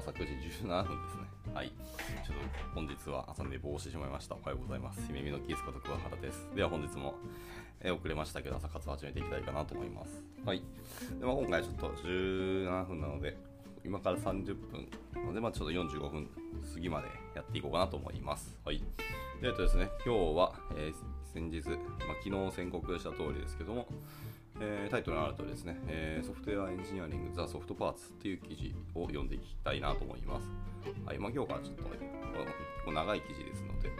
朝9時17分ですね。はい。ちょっと本日は朝寝坊してしまいました。おはようございます。姫美のキースこと桑原です。では本日も、えー遅れましたけど朝活を始めていきたいかなと思います。はい。でまあ、今回ちょっと17分なので、今から30分なので、まあ、ちょっと45分過ぎまでやっていこうかなと思います。はい。でえっとですね、今日は、えー先日、まあ、昨日宣告した通りですけども、えータイトルのあるとですね、えーソフトウェアエンジニアリング・ザ・ソフトパーツっていう記事を読んでいきたいなと思います。はい、ま、今日からちょっとね、結構長い記事ですので、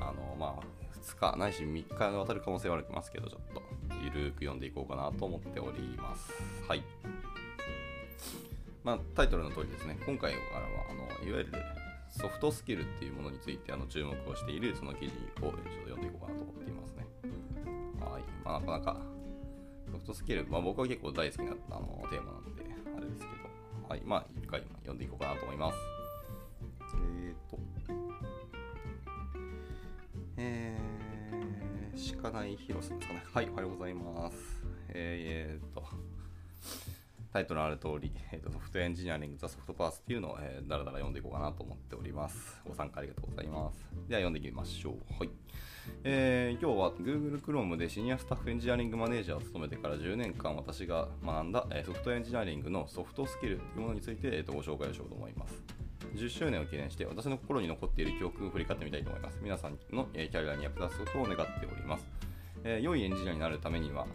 あの、まあ、2日ないし3日にわたる可能性はありますけど、ちょっとゆるく読んでいこうかなと思っております。はい。まあ、タイトルの通りですね、今回からは、あのいわゆるソフトスキルっていうものについてあの注目をしているその記事をちょっと読んでいこうかなと思っていますね。はい。まあ、なかなかソフトスキル、まあ、僕は結構大好きなあのテーマなんで、あれですけど、はい。まあ、一回読んでいこうかなと思います。えーと、えー、しかないヒロさですかね。はい、おはようございます。えー、えーと、タイトルのある通り、えーと、ソフトエンジニアリング・ザ・ソフトパースっていうのを、えーだらだら読んでいこうかなと思っております。ご参加ありがとうございます。では読んでいきましょう。はい。えー今日は Google Chrome でシニアスタッフエンジニアリングマネージャーを務めてから10年間私が学んだ、ソフトエンジニアリングのソフトスキルというものについて、えーとご紹介をしようと思います。10周年を記念して私の心に残っている教訓を振り返ってみたいと思います。皆さんの、えーキャリアに役立つことを願っております。えー良いエンジニアになるためには、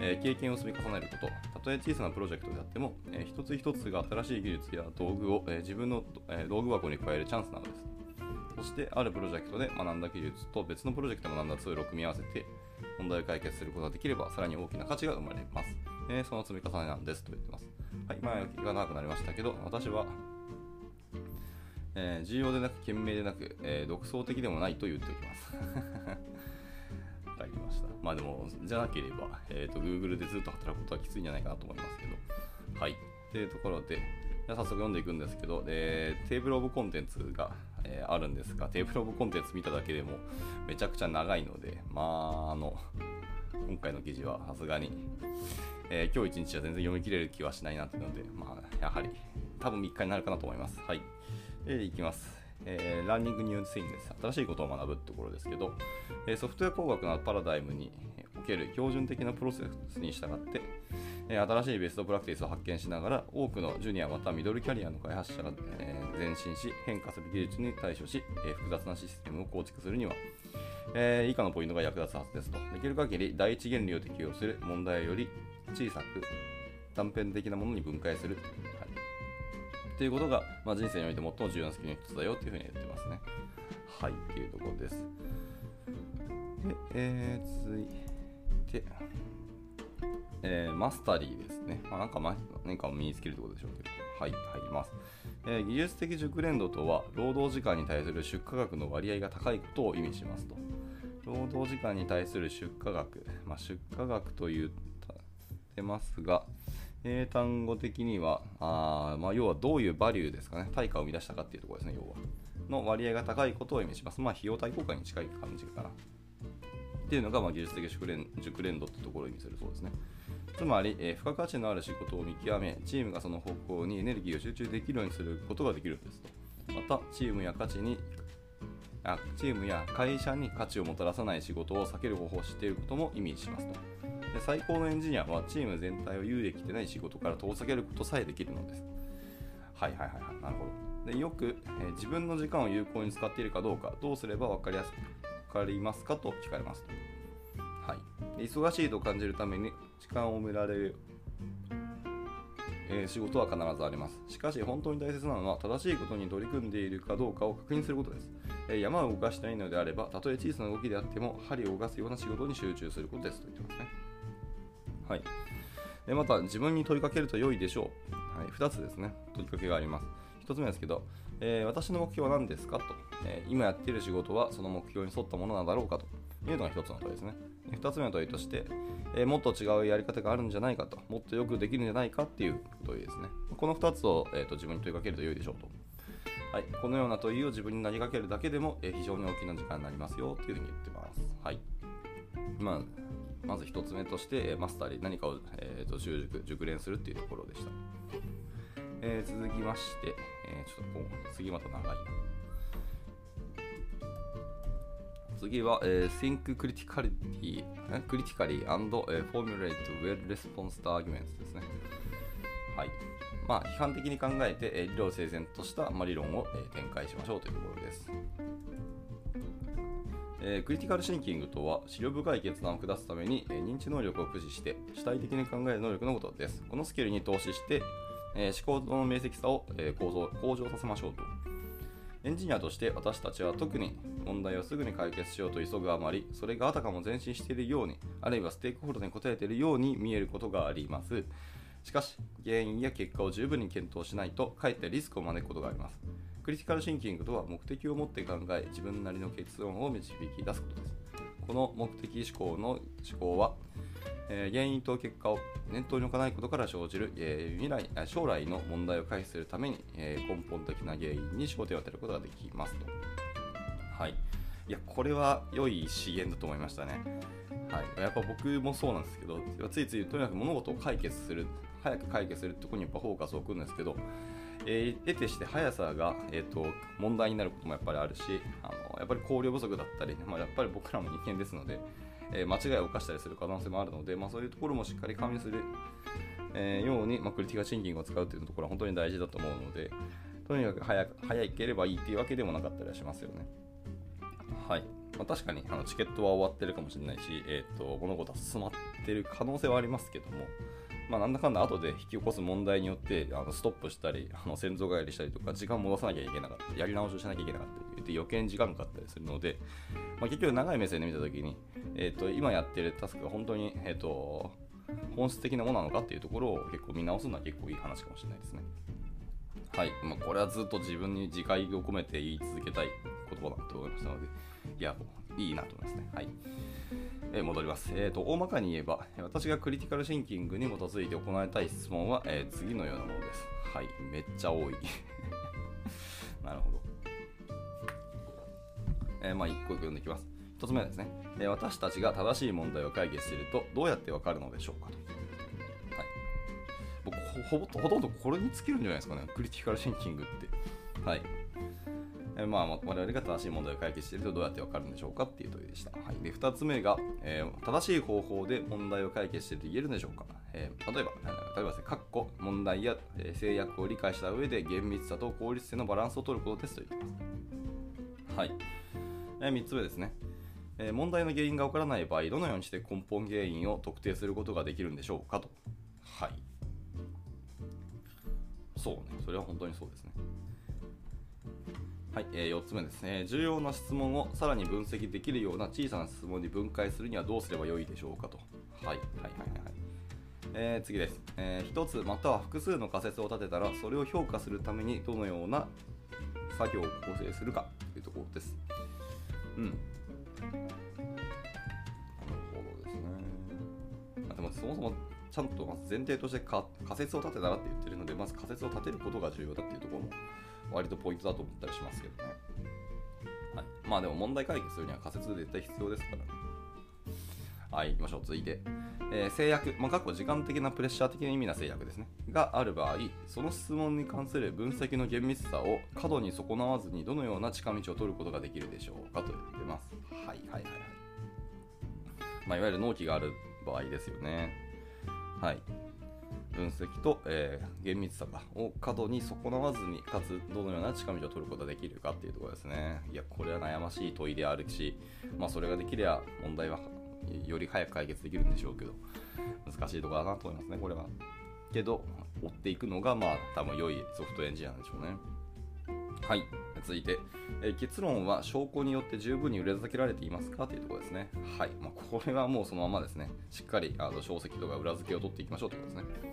えー経験を積み重ねること、たとえ小さなプロジェクトであっても、えー一つ一つが新しい技術や道具を、えー自分の、えー道具箱に加えるチャンスなのです。そして、あるプロジェクトで学んだ技術と別のプロジェクトで学んだツールを組み合わせて、問題を解決することができれば、さらに大きな価値が生まれます。えーその積み重ねなんですと言ってます。はい、前置きが長くなりましたけど、私は、えー重要でなく、賢明でなく、えー独創的でもないと言っておきます。わかりました。まあでも、じゃなければ、えーと、Google でずっと働くことはきついんじゃないかなと思いますけど。はい。というところで、じゃ早速読んでいくんですけど、でテーブルオブコンテンツが、えーあるんですが、テーブルオブコンテンツ見ただけでもめちゃくちゃ長いので、まあ、あの、今回の記事はさすがに、えー今日一日は全然読み切れる気はしないなっていうので、まあ、やはり、多分3日になるかなと思います。はい。で、いきます。えーランニングニュースインです。新しいことを学ぶってところですけど、えーソフトウェア工学のパラダイムにける標準的なプロセスに従って、え新しいベストプラクティスを発見しながら、多くのジュニアまたミドルキャリアの開発者が、え前進し、変化する技術に対処し、え複雑なシステムを構築するには、え以下のポイントが役立つはずですと。できる限り第一原理を適用する問題より小さく断片的なものに分解する。はいっていうことが、まあ、人生において最も重要なスキルの一つだよっていうふうに言ってますね。はい、っていうところです。で、えー、続いて、えーマスタリーですね。まあ、なんか、ま、何かを身につけるってことでしょうけど。はい、入ります。えー技術的熟練度とは、労働時間に対する出荷額の割合が高いことを意味しますと。労働時間に対する出荷額、まあ、出荷額と言ってますが、英単語的には、あまあ、要はどういうバリューですかね、対価を生み出したかっていうところですね、要は。の割合が高いことを意味します。まあ、費用対効果に近い感じかな。っていうのが、まあ、技術的熟練熟練度ってところを意味するそうですね。つまり、えー付加価値のある仕事を見極め、チームがその方向にエネルギーを集中できるようにすることができるんですと。また、チームや価値にあチームや会社に価値をもたらさない仕事を避ける方法を知っていることも意味しますと。で最高のエンジニアはチーム全体を有益でない仕事から遠ざけることさえできるのです。はいはいはいはい、なるほど。でよく、えー自分の時間を有効に使っているかどうか、どうすれば分かりやすくかりますか？と聞かれます。はい、で忙しいと感じるために時間を埋められる、えー仕事は必ずあります。しかし本当に大切なのは正しいことに取り組んでいるかどうかを確認することです。えー山を動かしたいのであれば、たとえ小さな動きであっても針を動かすような仕事に集中することですと言ってますね。はい。でまた、自分に問いかけると良いでしょう。はい、2つですね、問いかけがあります。1つ目ですけど、えー私の目標は何ですかと、えー今やっている仕事はその目標に沿ったものなんだろうかというのが1つの問いですね。2つ目の問いとして、えーもっと違うやり方があるんじゃないかと、もっとよくできるんじゃないかっていう問いですね。この2つを、えーと自分に問いかけると良いでしょうと。はい、このような問いを自分に投げかけるだけでも、えー非常に大きな時間になりますよというふうに言ってます。はい。まあ、まず1つ目として、えマスターで何かを、えーと習熟熟練するっていうところでした。え、続きまして、え、ちょっとこう次また長い。次は、えー、Think Critically, critically and、Formulate Well Responsed Arguments ですね。はい。まあ、批判的に考えて、えー、理論整然とした、まあ、理論を、えー、展開しましょうというところです。えー、クリティカルシンキングとは、資料深い決断を下すために、えー、認知能力を駆使して、主体的に考える能力のことです。このスキルに投資して、えー、思考の明晰さを、え向上向上させましょうと。エンジニアとして私たちは特に問題をすぐに解決しようと急ぐあまり、それがあたかも前進しているように、あるいはステークホルダーに応えているように見えることがあります。しかし、原因や結果を十分に検討しないと、かえってリスクを招くことがあります。クリティカルシンキングとは目的を持って考え、自分なりの結論を導き出すことです。この目的思考の思考は、え、原因と結果を念頭に置かないことから生じる、え、未来将来の問題を回避するために、え、根本的な原因に焦点を当てることができますと。はい。いや、これは良い資源だと思いましたね。はい。やっぱ僕もそうなんですけど、ついついとにかく物事を解決する、早く解決するってとこにやっぱフォーカスを置くんですけど、えー、得てして速さが、えーと、問題になることもやっぱりあるしあのやっぱり考慮不足だったり、まあ、やっぱり僕らも人間ですので、え、間違いを犯したりする可能性もあるので、まあ、そういうところもしっかり加味する、え、ように、まあ、クリティカルシンキングを使うというところは本当に大事だと思うのでとにかく早く早ければいいっていうわけでもなかったりはしますよね。はい。まあ、確かにあのチケットは終わってるかもしれないし、えーと、物事は進まってる可能性はありますけども、まあ、なんだかんだ後で引き起こす問題によってあのストップしたりあの先祖返りしたりとか時間戻さなきゃいけなかったやり直しをしなきゃいけなかったり言って余計に時間かかったりするので、まあ、結局長い目線で見た時に、えーと、今やってるタスクが本当に、えーと、本質的なものなのかっていうところを結構見直すのは結構いい話かもしれないですね。はい、まあ、これはずっと自分に自戒を込めて言い続けたい言葉だと思いましたので、いや、いいなと思いますね。はい。えー、戻ります。えーと、大まかに言えば、私がクリティカルシンキングに基づいて行いたい質問は、えー、次のようなものです。はい、めっちゃ多い。なるほど。えー、まあ、一個一個読んでいきます。一つ目はですね、え私たちが正しい問題を解決するとどうやってわかるのでしょうかと。はい。僕ほほほとんどこれに尽きるんじゃないですかね、クリティカルシンキングって。はい。えまあ、我々が正しい問題を解決しているとどうやってわかるんでしょうかっていう問いでした。はい、で2つ目が、えー、正しい方法で問題を解決していると言えるんでしょうか。えー、例えば、例えばですね、括弧問題や、え、制約を理解した上で厳密さと効率性のバランスを取ることですと言っています。はい。えー、3つ目ですね。え、問題の原因がわからない場合、どのようにして根本原因を特定することができるんでしょうかと。はい。そうね、それは本当にそうですね。はい、えー、4つ目ですね。重要な質問をさらに分析できるような小さな質問に分解するにはどうすればよいでしょうかと。はい、はい、はい、はい。えー、次です、えー、1つまたは複数の仮説を立てたらそれを評価するためにどのような作業を構成するかというところです。うん。なるほどですね。あでもそもそもちゃんと前提として仮説を立てたらって言ってるのでまず仮説を立てることが重要だっていうところも割とポイントだと思ったりしますけどね。はい、まあでも問題解決するには仮説絶対必要ですからね。はい、行きましょう。続いて、えー、制約、まあ、過去時間的なプレッシャー的な意味な制約ですね。がある場合、その質問に関する分析の厳密さを過度に損なわずにどのような近道を取ることができるでしょうかと言ってます。はいはいはいはい。まあ、いわゆる納期がある場合ですよね。はい。分析と、えー、厳密さを過度に損なわずにかつどのような近道を取ることができるかっていうところですねいやこれは悩ましい問いであるし、まあ、それができれば問題はより早く解決できるんでしょうけど難しいところだなと思いますねこれはけど追っていくのがまあ多分良いソフトエンジニアなんでしょうねはい続いて、えー、結論は証拠によって十分に裏付けられていますかというところですね。はい。まあ、これはもうそのままですね。しっかりあの証跡とか裏付けを取っていきましょうということですね。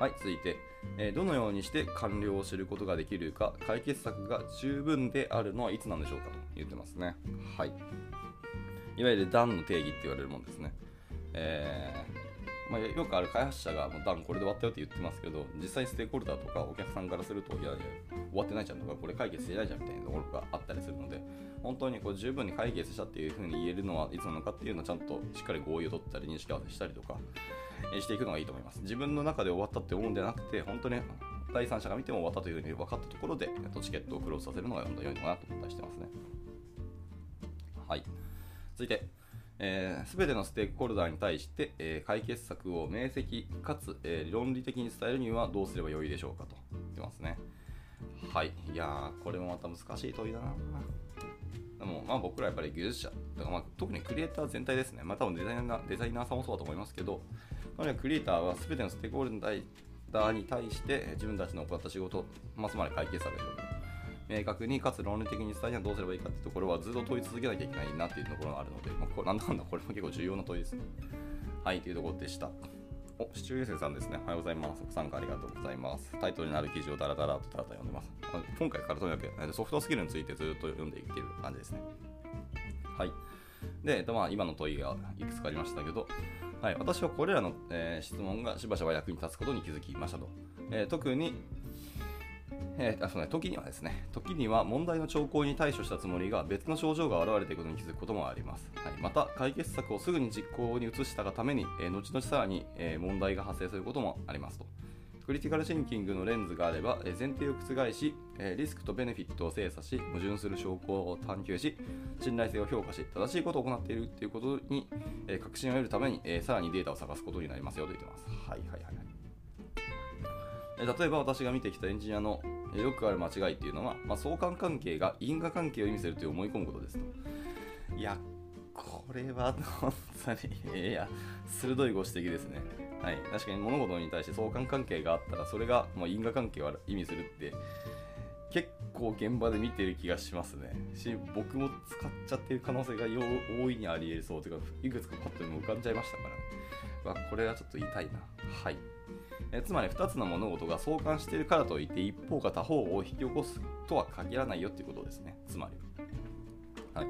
はい、続いて、えー、どのようにして完了を知ることができるか、解決策が十分であるのはいつなんでしょうかと言ってますね。はい。いわゆる段の定義って言われるものですね。えー、まあ、よくある開発者が、段これで終わったよって言ってますけど、実際ステークホルダーとかお客さんからすると、いやいや、終わってないじゃんとか、これ解決してないじゃんみたいなところがあったりするので、本当にこう十分に解決したっていうふうに言えるのはいつなのかっていうのをちゃんとしっかり合意を取ったり認識合わせしたりとか、していくのがいいと思います。自分の中で終わったって思うんではなくて、本当に第三者が見ても終わったというふうに分かったところで、チケットをクローズさせるのが良いのかなと思ったりしてますね。はい。続いて、えー、全てのステークホルダーに対して、えー、解決策を明晰かつ、えー、論理的に伝えるにはどうすればよいでしょうかと言ってますね。はい。いやー、これもまた難しい問いだな。でも、まあ僕らやっぱり技術者、だからまあ特にクリエイター全体ですね。まあ多分デザイナーデザイナーさんもそうだと思いますけど、クリエイターは全てのステークホルダーに対して自分たちの行った仕事、まあ、つまり解決策でしょう明確にかつ論理的に伝えにはどうすればいいかっていうところはずっと問い続けなきゃいけないなっていうところがあるので、まあ、これなんだかんだこれも結構重要な問いですね。はい、というところでした。お、シチュエーションさんですね。おはようございます。ご参加ありがとうございます。タイトルになる記事をダラダラとダラダラ読んでます。今回からとにかくソフトスキルについてずっと読んでいってる感じですね。はい。で、まあ、今の問いがいくつかありましたけど、はい、私はこれらの、えー、質問がしばしば役に立つことに気づきましたと。えー、特に、えー、あそうね、時にはですね、時には問題の兆候に対処したつもりが別の症状が現れていることに気づくこともあります。はい、また、解決策をすぐに実行に移したがために、えー、後々さらに、えー、問題が発生することもありますと。クリティカルシンキングのレンズがあれば、え前提を覆し、えリスクとベネフィットを精査し、矛盾する証拠を探求し、信頼性を評価し、正しいことを行っているということに、え確信を得るために、えさらにデータを探すことになりますよと言ってます。はいはいはいはい。例えば私が見てきたエンジニアのよくある間違いっていうのは、まあ、相関関係が因果関係を意味すると思い込むことですと。いや、これは本当に、いや、鋭いご指摘ですね。はい。確かに物事に対して相関関係があったら、それがもう因果関係を意味するって、結構現場で見てる気がしますね。し、僕も使っちゃってる可能性が大いにあり得そうというか、いくつかパッと浮かんじゃいましたからね。わ、これはちょっと痛いな。はい。えつまり2つの物事が相関しているからといって一方か他方を引き起こすとは限らないよっていうことですね。つまりは。い。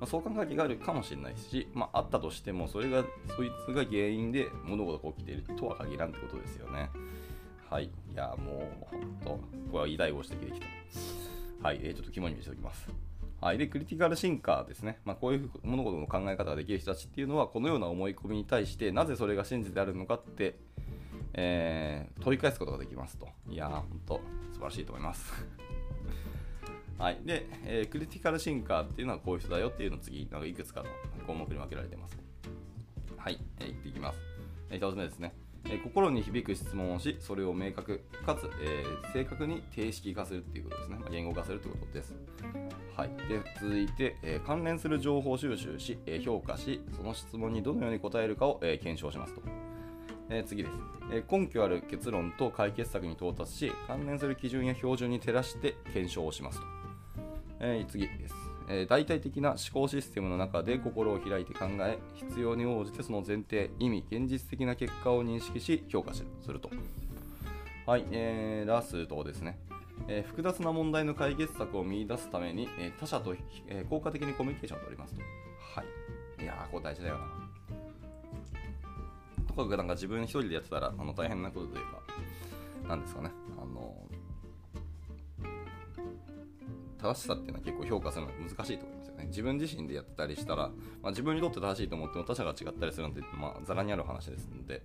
ま、相関関係があるかもしれないし、まあ、あったとしてもそれがそいつが原因で物事が起きているとは限らんってことですよね。はい。いやもう本当これは偉大ご指摘できた。はい、えー、ちょっと肝に見せておきます。はい、でクリティカルシンカーですね、まあ、こういう物事の考え方ができる人たちっていうのはこのような思い込みに対してなぜそれが真実であるのかってえー、取り返すことができますと。いやー、ほんと素晴らしいと思います。はい。で、えー、クリティカルシンカーっていうのはこういう人だよっていうのを次、なんかいくつかの項目に分けられています。はい。えー、いっていきます。えー、1つ目ですね。えー、心に響く質問をし、それを明確かつ、えー、正確に定式化するっていうことですね。まあ、言語化するということです。はい、で続いて、えー、関連する情報収集し、えー、評価し、その質問にどのように答えるかを、えー、検証しますと。えー、次です、えー、根拠ある結論と解決策に到達し関連する基準や標準に照らして検証をしますと、えー、次です、え大体的な思考システムの中で心を開いて考え必要に応じてその前提意味現実的な結果を認識し評価するとはい、えー、ラストですねえー、複雑な問題の解決策を見出すために、えー、他者と、えー、効果的にコミュニケーションを取りますと。はい。いやー、これ大事だよな。かくなんか自分一人でやってたらあの大変なことというか、なんですかね、あの、正しさっていうのは結構評価するのが難しいと思いますよね。自分自身でやってたりしたら、まあ、自分にとって正しいと思っても他者が違ったりするなんて、まあ、ざらにある話ですので、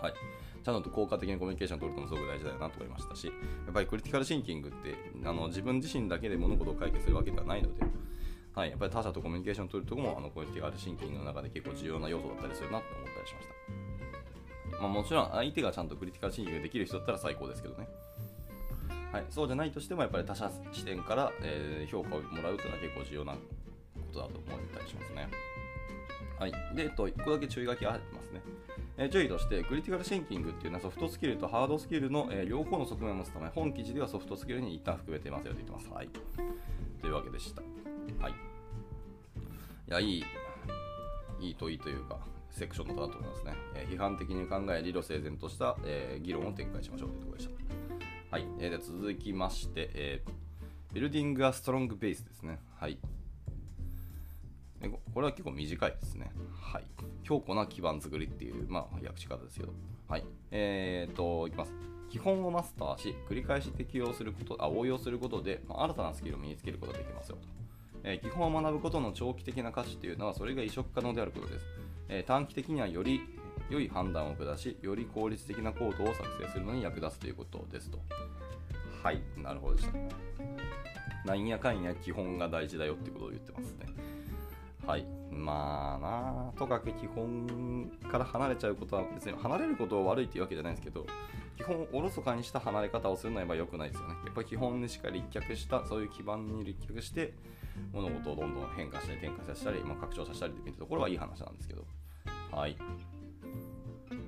はい。ちゃんと効果的にコミュニケーションを取るのもすごく大事だよなと思いましたし、やっぱりクリティカルシンキングってあの自分自身だけで物事を解決するわけではないので、はい、やっぱり他者とコミュニケーションを取るところもあのコミュニティガールシンキングの中で結構重要な要素だったりするなって思ったりしました。まあ、もちろん相手がちゃんとクリティカルシンキングできる人だったら最高ですけどね。はい、そうじゃないとしてもやっぱり他者視点から、えー、評価をもらうというのは結構重要なことだと思ったりしますね。はい。で、えっと、1個だけ注意書きが入ってますね。えー、注意として、クリティカルシンキングっていうのはソフトスキルとハードスキルの、えー、両方の側面を持つため、本記事ではソフトスキルに一旦含めてますよと言ってます。はい。というわけでした。はい。いや、いい、いい問いというか、セクションのだと思いますね。えー、批判的に考え、理路整然とした、えー、議論を展開しましょうというところでした。はい。えー、で続きまして、えー、ビルディング・ア・ストロング・ベースですね。はい。これは結構短いですね。はい。強固な基盤作りっていう、まあ、訳し方ですけど。はい。えー、っと、いきます。基本をマスターし、繰り返し適用すること、あ応用することで、まあ、新たなスキルを身につけることができますよと。えー、基本を学ぶことの長期的な価値というのはそれが移植可能であることです、えー、短期的にはより良い判断を下しより効率的なコードを作成するのに役立つということですと。はいなるほどでした。なんやかんや基本が大事だよってことを言ってますね。はい。まあなとかく基本から離れちゃうことは別に離れることを悪いっていうわけじゃないんですけど基本おろそかにした離れ方をするのは良くないですよねやっぱり基本にしか立脚したそういう基盤に立脚して物事をどんどん変化したり展開させたり、まあ、拡張させたりっていうところはいい話なんですけどはい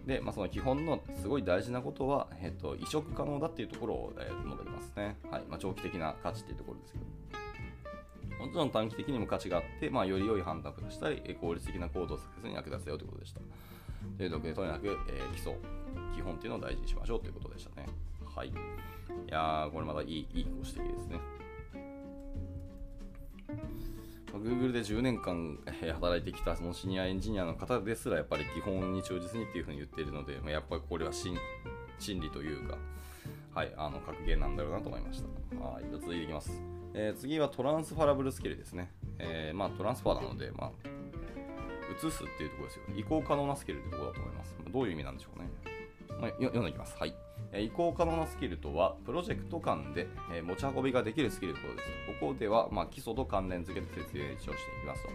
で、まあ、その基本のすごい大事なことは、えっと、移植可能だっていうところを、えー、述べてますね。はいまあ、長期的な価値っていうところですけど。もちろん短期的にも価値があって、まあ、より良い判断をしたり、効率的な行動を作成に役立つよということでした。というとで、とにかく、えー、基礎、基本っていうのを大事にしましょうということでしたね。はい。いやー、これまたいい、いいご指摘ですね。Google で10年間働いてきたそのシニアエンジニアの方ですらやっぱり基本に忠実にっていうふうに言っているので、やっぱりこれは真理というか、はい、あの格言なんだろうなと思いました。はい、じゃ続いていきます。えー、次はトランスファラブルスキルですね。えー、まあ、トランスファーなので、まあ、移すっていうところですよ。移行可能なスキルってところだと思います。どういう意味なんでしょうね。まあ、読んでいきます。はい。えー移行可能なスキルとは、プロジェクト間でえ持ち運びができるスキルということです。ここでは、まあ、基礎と関連付けて説明をしていきますと。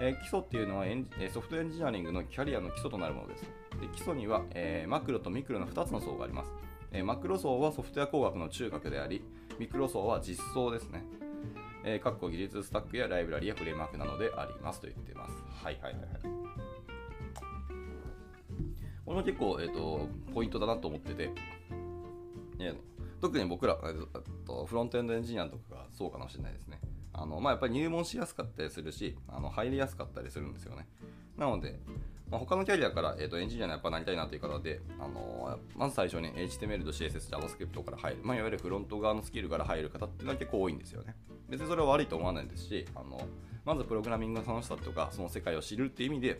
え基礎っていうのはエンソフトエンジニアリングのキャリアの基礎となるものです。で基礎には、えー、マクロとミクロの2つの層があります。え、マクロ層はソフトウェア工学の中核であり、ミクロ層は実装ですね。えー、各個技術スタックやライブラリやフレームワークなどでありますと言ってます。はいはいはいはい。これも結構、えーとポイントだなと思ってて、特に僕ら、えっと、フロントエンドエンジニアとかがそうかもしれないですね。あのまあ、やっぱり入門しやすかったりするし、あの入りやすかったりするんですよね。なので、まあ、他のキャリアから、えーと、エンジニアにやっぱなりたいなという方で、あのー、まず最初に HTML と CSS、JavaScript から入る、まあ、いわゆるフロント側のスキルから入る方っていうのは結構多いんですよね。別にそれは悪いと思わないですし、あのまずプログラミングの楽しさとか、その世界を知るっていう意味で、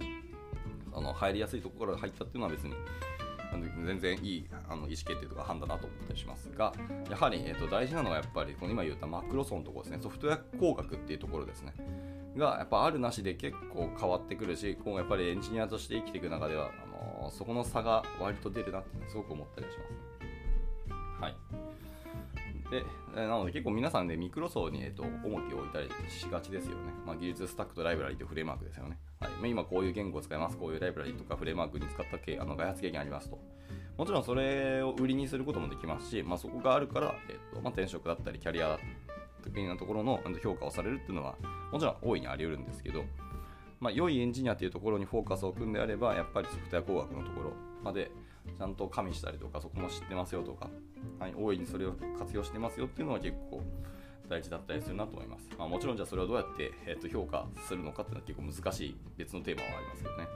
あの入りやすいところから入ったっていうのは別に全然いいあの意思決定とか判断だと思ったりしますが、やはり、えーと、大事なのはやっぱりこの今言ったマクロソンのところですね、ソフトウェア工学っていうところですね。がやっぱあるなしで結構変わってくるし、今後やっぱりエンジニアとして生きていく中では、あのー、そこの差が割と出るなってすごく思ったりします。はい。で、なので結構皆さんで、ね、ミクロ層に、えーと、重きを置いたりしがちですよね。まあ、技術スタックとライブラリとフレームワークですよね。はい、今こういう言語を使います、こういうライブラリとかフレームワークに使ったあの開発経験ありますと。もちろんそれを売りにすることもできますし、まあ、そこがあるから、えーとまあ、転職だったりキャリア的なところの評価をされるっていうのはもちろん大いにあり得るんですけど、まあ、良いエンジニアというところにフォーカスを置くんであればやっぱりソフトウェア工学のところまでちゃんと加味したりとかそこも知ってますよとか、はい、大いにそれを活用してますよっていうのは結構大事だったりするなと思います。まあ、もちろんじゃあそれをどうやって、えー、と評価するのかっていうのは結構難しい別のテーマはありますけどね。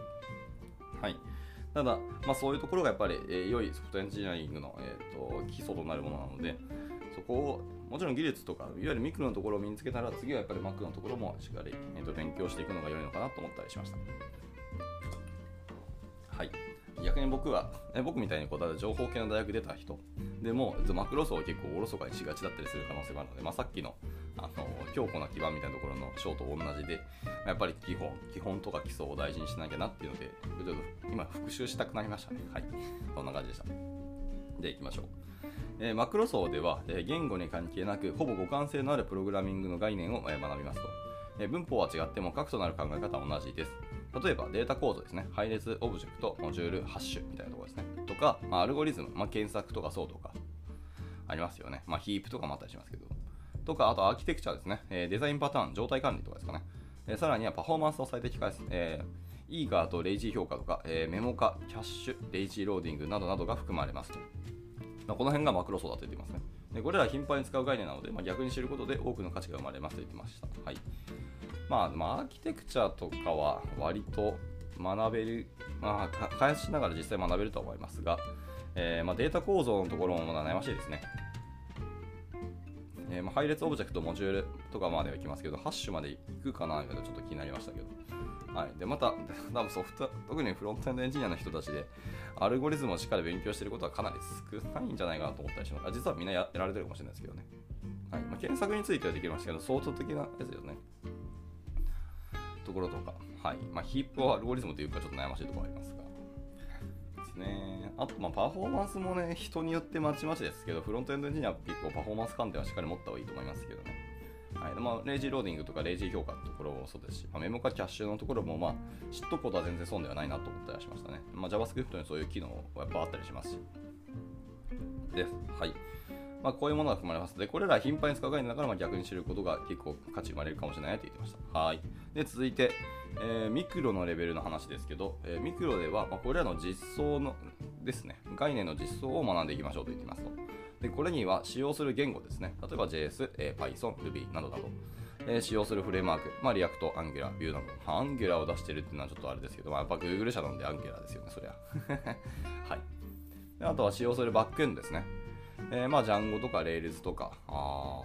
はい。ただ、まあ、そういうところがやっぱり、えー、良いソフトエンジニアリングの、えーと、基礎となるものなので、そこをもちろん技術とか、いわゆるミクロのところを身につけたら、次はやっぱりマックのところもしっかり、えーと勉強していくのが良いのかなと思ったりしました。はい。逆に僕は、え僕みたいにこう情報系の大学出た人でもマクロ層は結構おろそかにしがちだったりする可能性があるので、まあ、さっきのあの強固な基盤みたいなところの章と同じでやっぱり基本基本とか基礎を大事にしなきゃなっていうのでちょっと今復習したくなりましたねはいそんな感じでしたでいきましょうえ、マクロ層では、え、言語に関係なくほぼ互換性のあるプログラミングの概念を、え、学びますと、え文法は違っても核となる考え方は同じです例えばデータ構造ですね。配列、オブジェクト、モジュール、ハッシュみたいなところですね。とか、まあ、アルゴリズム、まあ、検索とかソートとか、ありますよね。まあ、ヒープとかもあったりしますけど。とか、あとアーキテクチャですね。え、デザインパターン、状態管理とかですかね。え、さらにはパフォーマンスの最適化です。えー、 eager と lazy 評価とか、え、メモ化、キャッシュ、 lazy loading などなどが含まれますと。まあ、この辺がマクロ層だと言ってますね。でこれらは頻繁に使う概念なので、まあ、逆に知ることで多くの価値が生まれますと言ってました。はい。まあ、まあ、アーキテクチャとかは割と学べる、まあ、開発しながら実際学べるとは思いますが、えー、まあ、データ構造のところも悩ましいですね。えー、ま、配列オブジェクト、モジュールとかまではいきますけど、ハッシュまで行くかなとちょっと気になりましたけど。はい、でまた、多分ソフト、特にフロントエンドエンジニアの人たちで、アルゴリズムをしっかり勉強していることはかなり少ないんじゃないかなと思ったりします。あ実はみんなやられてるかもしれないですけどね。はいまあ、検索についてはできましたけど、ソート的なやつですよね。ソートとか、はいまあ、ヒープはアルゴリズムというかちょっと悩ましいところありますが、ですね。あと、ま、パフォーマンスもね、人によってまちまちですけど、フロントエンドエンジニアは結構パフォーマンス観点はしっかり持った方がいいと思いますけどね。はいまあ、 lazy loading とか lazy 評価のところもそうですし、まあ、メモ化キャッシュのところも、まあ、知っとくことは全然損ではないなと思ったりしましたね。まあ、JavaScript にそういう機能はやっぱあったりしますし。です。はい。まあ、こういうものが含まれます。で、これら頻繁に使う概念だから、まあ、逆に知ることが結構価値生まれるかもしれないと言ってました。はい。で、続いて、えー、ミクロのレベルの話ですけど、えー、ミクロでは、まあ、これらの実装のですね、概念の実装を学んでいきましょうと言ってますと。で、これには使用する言語ですね。例えば JS、えー、Python、Ruby などなど。えー、使用するフレームワーク、まあ、 React、Angular、Vue など、まあ、 Angular を出してるっていうのはちょっとあれですけど、まあ、やっぱ Google 社なので Angular ですよね、そりゃ。はい。であとは使用するバックエンドですね。えー、まあ、 Django とか Rails とか、あ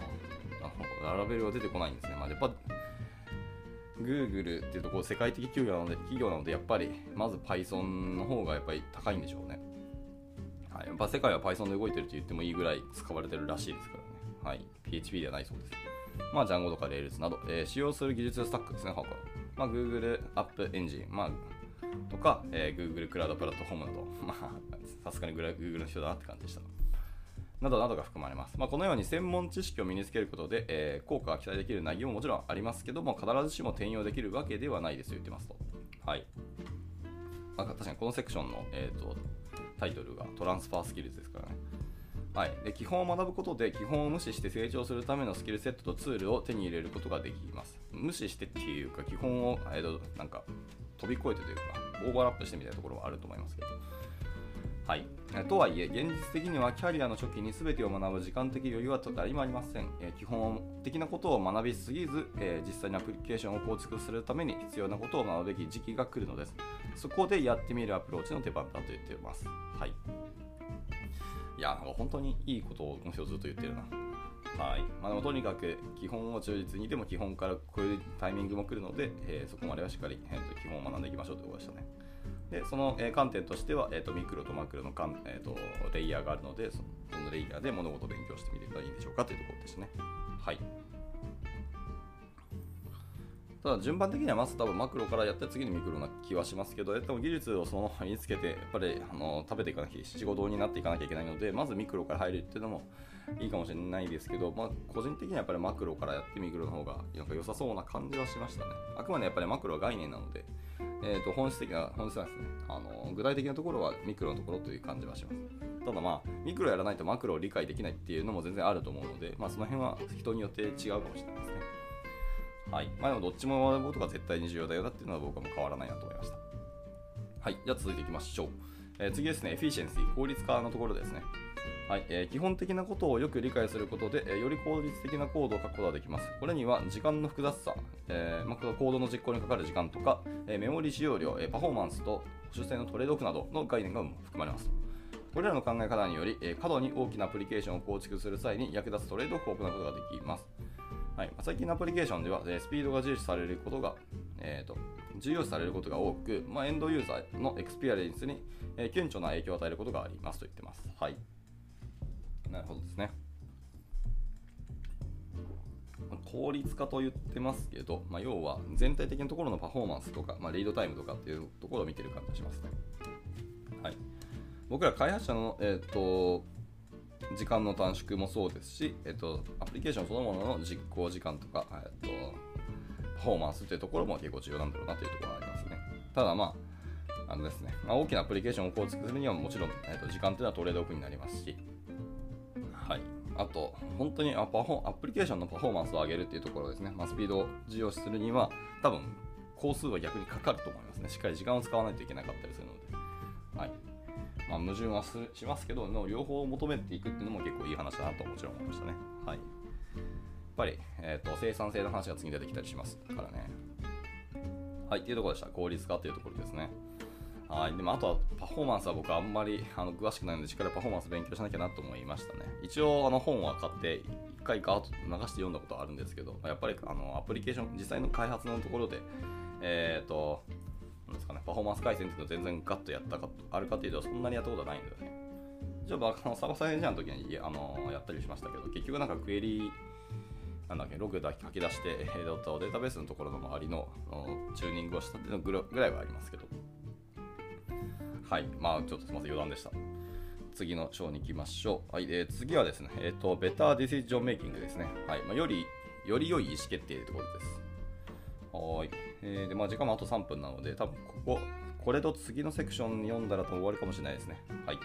あ、 Laravel は出てこないんですね。まあ、やっぱ Google っていうところ世界的企業なので、企業なのでやっぱりまず Python の方がやっぱり高いんでしょうね。はい、やっぱ世界は Python で動いてると言ってもいいぐらい使われてるらしいですからね。はい、PHP ではないそうです。まあ、Django とか Rails など、えー、使用する技術スタックですね、他。まあ、Google App Engine、まあ、とか、えー、Google クラウドプラットフォームなど、まあ、さすがに Google の人だなって感じでした。などなどが含まれます。まあ、このように専門知識を身につけることで、えー、効果が期待できる内容ももちろんありますけども、必ずしも転用できるわけではないですと言ってますと。はい。まあ、確かにこのセクションの、えーと、タイトルがトランスファースキルズですからね。はい、で基本を学ぶことで基本を無視して成長するためのスキルセットとツールを手に入れることができます。無視してっていうか基本を、えー、なんか飛び越えてというかオーバーラップしてみたいなところはあると思いますけど。はい、とはいえ、現実的にはキャリアの初期に全てを学ぶ時間的余裕は誰もありません。え基本的なことを学びすぎず、え実際にアプリケーションを構築するために必要なことを学ぶべき時期が来るのです。そこでやってみるアプローチの手番だと言っています。はい。いや、なんか本当にいいことをこの人ずっと言ってるな。はいまあ、でもとにかく基本を忠実にでも基本からこういうタイミングも来るので、えー、そこまではしっかり、えー、基本を学んでいきましょうということでしたね。でその、えー、観点としては、えーと、ミクロとマクロのかん、えーと、レイヤーがあるのでそのレイヤーで物事を勉強してみればいいんでしょうかというところですね。はいただ順番的にはまず多分マクロからやって次にミクロな気はしますけど、でも技術をそのまま身につけて、やっぱりあの食べていかなきゃ、仕事になっていかなきゃいけないので、まずミクロから入るっていうのもいいかもしれないですけど、まあ、個人的にはやっぱりマクロからやってミクロの方がなんか良さそうな感じはしましたね。あくまでやっぱりマクロは概念なので、えー、と本質的な、本質なんですねあの。具体的なところはミクロのところという感じはします。ただまあ、ミクロやらないとマクロを理解できないっていうのも全然あると思うので、まあ、その辺は人によって違うかもしれないですね。はい。まあ、でもどっちも学ぶことが絶対に重要だよなっていうのは僕はもう変わらないなと思いました。はい。じゃあ続いていきましょう。えー、次ですね、エフィシェンシー、効率化のところですね。はいえー、基本的なことをよく理解することで、えー、より効率的なコードを書くことができます。これには時間の複雑さ、えーまあ、コードの実行にかかる時間とか、えー、メモリ使用量、えー、パフォーマンスと主性のトレードオフなどの概念が含まれます。これらの考え方により、えー、過度に大きなアプリケーションを構築する際に役立つトレードオフを行うことができます。はい最近のアプリケーションでは、え、スピードが重視されることが、えーと、重要視されることが多く、まあ、エンドユーザーの experience に、えー、顕著な影響を与えることがありますと言ってます。はいなるほどですね。効率化と言ってますけど、まあ、要は全体的なところのパフォーマンスとか、まあ、リードタイムとかっていうところを見てる感じがしますね。はい、僕ら開発者の、えーと、時間の短縮もそうですし、えーと、アプリケーションそのものの実行時間とか、えーと、パフォーマンスというところも結構重要なんだろうなというところがありますね。ただまあ、あのですねまあ、大きなアプリケーションを構築するにはもちろん、えー、と時間というのはトレードオフになりますし、はい、あと、本当にアパフォアプリケーションのパフォーマンスを上げるっていうところですね、まあ、スピードを重要視するには、多分工数は逆にかかると思いますね。しっかり時間を使わないといけなかったりするので。はいまあ、矛盾はしますけど、の両方を求めていくっていうのも結構いい話だなともちろん思いましたね。はい、やっぱり、えーと、生産性の話が次に出てきたりしますからね。はい、っていうところでした。効率化っていうところですね。はい、でもあとはパフォーマンスは僕あんまりあの詳しくないのでしっかりパフォーマンス勉強しなきゃなと思いましたね一応あの本は買って1回ガーッと流して読んだことはあるんですけどやっぱりあのアプリケーション実際の開発のところでえっ、ー、となんですかねパフォーマンス改善っていうのは全然ガッとやったかあるかっていうとそんなにやったことはないんだよねじゃああのサバサイエンジャーの時にあのやったりしましたけど結局なんかクエリなんだっけログだけ書き出して、えー、とデータベースのところの周りのチューニングをしたっていうのぐらいはありますけどはい。まあ、ちょっとすみません、余談でした。次の章に行きましょう。はい。えー、次はですね、えっ、ー、と、ベターディシジョンメイキングですね。はい。まあ、より、より良い意思決定というところです。はい。えー、で、まあ、時間もあと3分なので、多分ここ、これと次のセクション読んだらと終わるかもしれないですね。はい。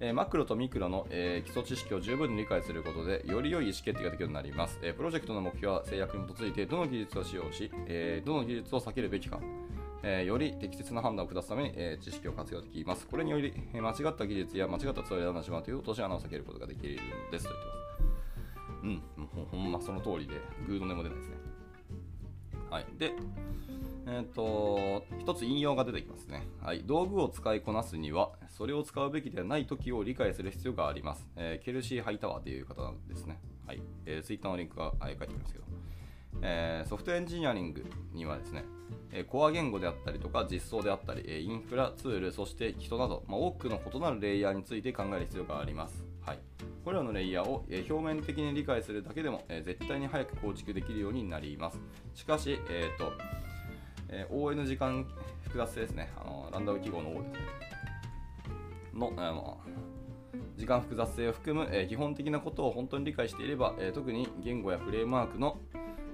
えー、マクロとミクロの、えー、基礎知識を十分に理解することで、より良い意思決定ができるようになります。えー、プロジェクトの目標は制約に基づいて、どの技術を使用し、えどの技術を避けるべきか、えより適切な判断を下すために、え知識を活用できます。これにより、え間違った技術や間違ったツールで選んでしまという落とし穴を避けることができるんですと言ってます。うん、ほほんまその通りで、グーの音も出ないですね。はい。で、え、ー、と、一つ引用が出てきますね。はい。道具を使いこなすには、それを使うべきではない時を理解する必要があります。えー、ケルシー・ハイタワーという方なんですね。はい。えー、ツイッターのリンクが、はい、書いてありますけど、えー、ソフトエンジニアリングにはですね、えコア言語であったりとか実装であったり、えインフラ、ツール、そして人など、まあ、多くの異なるレイヤーについて考える必要があります。これらのレイヤーを、え表面的に理解するだけでも、え絶対に早く構築できるようになります。しかし、えーとえー、ON 時間複雑性ですね、あのランダム記号の O ですね。の、あ時間複雑性を含む、えー、基本的なことを本当に理解していれば、えー、特に言語やフレームワークの、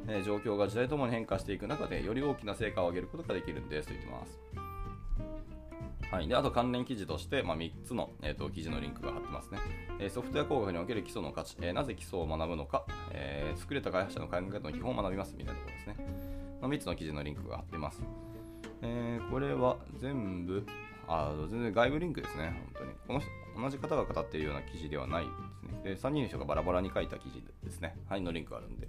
えー、状況が時代ともに変化していく中でより大きな成果を上げることができるんですと言ってます。はい、であと関連記事として、まあ、3つの、えーと、記事のリンクが貼ってますね。えー、ソフトウェア工学における基礎の価値、えー、なぜ基礎を学ぶのか、えー、作れた開発者の考え方の基本を学びますみたいなところですね。の3つの記事のリンクが貼ってます。え、これは全部、あ全然外部リンクですね、本当に。この同じ方が語っているような記事ではないですね。で、3人の人がバラバラに書いた記事ですね。はい、のリンクがあるんで。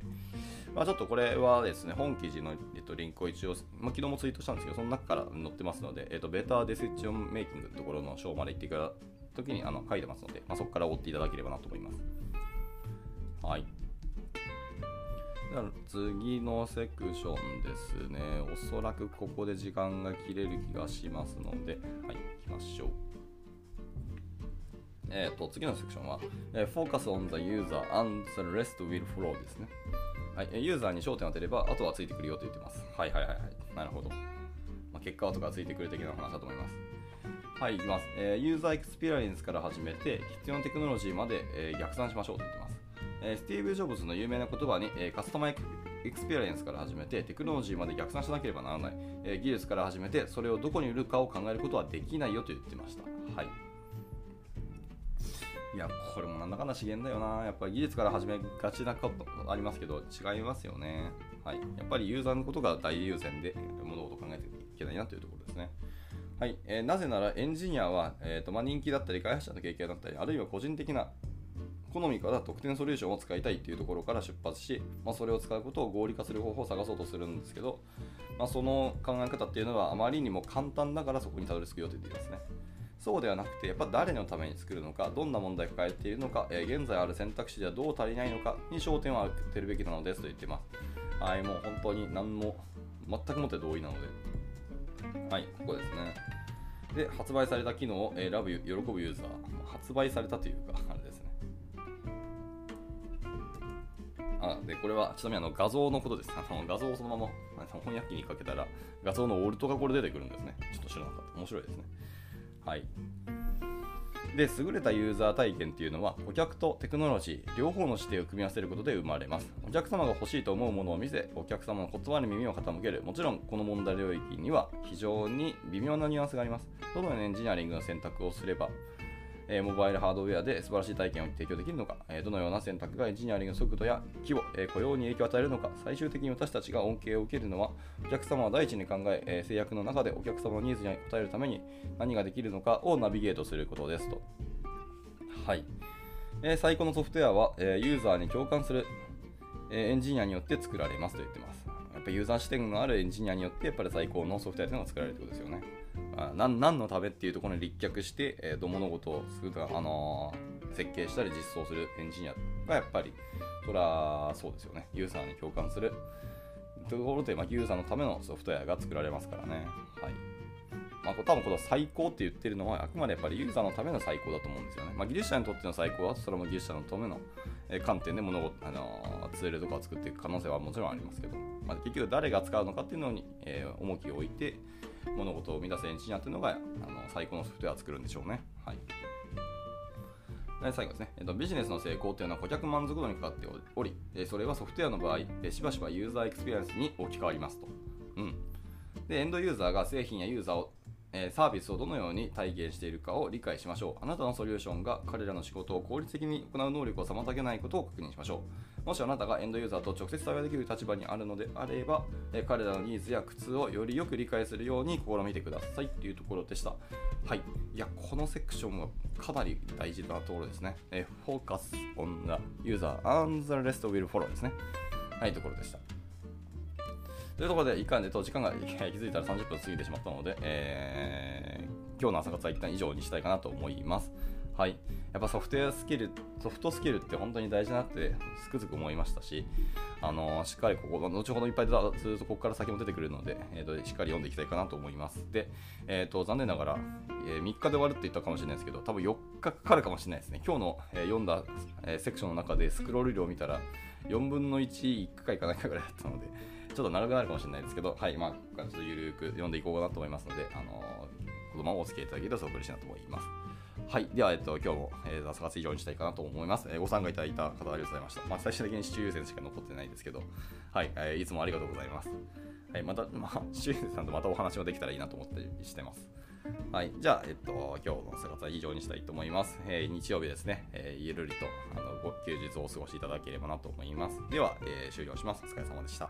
まあ、ちょっとこれはですね、本記事の、えっと、リンクを一応、まあ、昨日もツイートしたんですけど、その中から載ってますので、えっと、ベータデセッチョンメイキングのところの章まで行ってから時にあの書いてますので、まあ、そこから追っていただければなと思います。はい。次のセクションですね。おそらくここで時間が切れる気がしますので、はい、行きましょう。え、ー、と、次のセクションは、えー、Focus on the user and the rest will flow ですね。はい、ユーザーに焦点を当てれば、あとはついてくるよと言ってます。はいはいはいはい。なるほど。まあ、結果はとかついてくる的な話だと思います。はい、いきます。えー、 user experience から始めて、必要なテクノロジーまで、えー、逆算しましょうと言ってます。えスティーブ・ジョブズの有名な言葉に、え customer experience から始めてテクノロジーまで逆算しなければならない、え技術から始めてそれをどこに売るかを考えることはできないよと言ってました。はいいや、これもなんだかんだ至言だよな。やっぱり技術から始めがちなことありますけど、違いますよね。はい。やっぱりユーザーのことが大優先で物事を考えていけないなというところですね。はい。えー、なぜならエンジニアは、えーとまあ、人気だったり、開発者の経験だったり、あるいは個人的な好みから特典ソリューションを使いたいっていうところから出発し、まあ、それを使うことを合理化する方法を探そうとするんですけど、まあ、その考え方っていうのはあまりにも簡単だからそこにたどり着くよと言っていますね。そうではなくて、やっぱ誰のために作るのか、どんな問題を抱えているのか、えー、現在ある選択肢ではどう足りないのかに焦点を当てるべきなのですと言っています。はい、もう本当に何も、全くもって同意なので。はい、ここですね。で、発売された機能を選ぶ、喜ぶユーザー。発売されたというか、あれですね。あでこれはちなみにあの画像のことです。あの画像をそのまま翻訳機にかけたら画像のオルトがこれ出てくるんですね。ちょっと知らなかった。面白いですね。はい。で、優れたユーザー体験というのは、顧客とテクノロジー、両方の視点を組み合わせることで生まれます。お客様が欲しいと思うものを見せ、お客様の言葉に耳を傾ける。もちろん、この問題領域には非常に微妙なニュアンスがあります。どのようなエンジニアリングの選択をすれば、え、モバイルハードウェアで素晴らしい体験を提供できるのか、え、どのような選択がエンジニアリングの速度や規模、え、雇用に影響を与えるのか、最終的に私たちが恩恵を受けるのは、お客様は第一に考ええ、制約の中でお客様のニーズに応えるために何ができるのかをナビゲートすることですと。はい。え、最高のソフトウェアは、え、ユーザーに共感する、え、エンジニアによって作られますと言ってます。やっぱユーザー視点のあるエンジニアによってやっぱり最高のソフトウェアというのが作られるということですよね。何何のためっていうところに立脚して、えー、と物事をするとか、あのー、設計したり実装するエンジニアがやっぱりそれはそうですよね。ユーザーに共感する。ところで、まあ、ユーザーのためのソフトウェアが作られますからね。はい。まあ、多分この最高って言ってるのはあくまでやっぱりユーザーのための最高だと思うんですよね。まあ、技術者にとっての最高はそれも技術者のための観点で物事、あのツールとかを作っていく可能性はもちろんありますけど、まあ、結局誰が使うのかっていうのに、えー、重きを置いて、物事を生み出すエンジニアっていうのがあの最高のソフトウェアを作るんでしょうね。はいで最後ですね、えっと、ビジネスの成功というのは顧客満足度にかかっており、それはソフトウェアの場合、しばしばユーザーエクスペリエンスに置き換わりますと。うん、でエンドユーザーが製品やユーザーをえーサービスをどのように体現しているかを理解しましょう。あなたのソリューションが彼らの仕事を効率的に行う能力を妨げないことを確認しましょう。もしあなたがエンドユーザーと直接対話できる立場にあるのであれば、え彼らのニーズや苦痛をよりよく理解するように試みてくださいというところでした。はい。いや、このセクションはかなり大事なところですね。え Focus on the user and the rest will follow ですね。はい、ところでした。というところで、いかんでと時間が気づいたら30分過ぎてしまったので、えー、今日の朝活は一旦以上にしたいかなと思います。はい。やっぱソフトウェアスキル、ソフトスキルって本当に大事だなってつくづく思いましたし、あのー、しっかりここ、後ほどいっぱいずっとここから先も出てくるので、えーと、しっかり読んでいきたいかなと思います。で、えーと、残念ながら、えー、3日で終わるって言ったかもしれないですけど、多分4日かかるかもしれないですね。今日の、えー、読んだ、えセクションの中でスクロール量を見たら、4分の1、1回かないかぐらいだったので、ちょっと長くなるかもしれないですけど、はい、まあ、ここからちょっとゆるく読んでいこうかなと思いますので、あのー、このままお付き合いいただけるとすごく嬉しいなと思います。はい。では、えっと、今日も、えー、朝活以上にしたいかなと思います。えー、ご参加いただいた方ありがとうございました。まあ、最終的に市中優先しか残ってないですけど、はい、えー、いつもありがとうございます。はい、また、まあ、市中優先さんとまたお話もできたらいいなと思ってしてます。はい。じゃあ、えっと、今日の生活は以上にしたいと思います。えー、日曜日ですね、えー、ゆるりと、あの、ご休日をお過ごしいただければなと思います。では、えー、終了します。お疲れ様でした。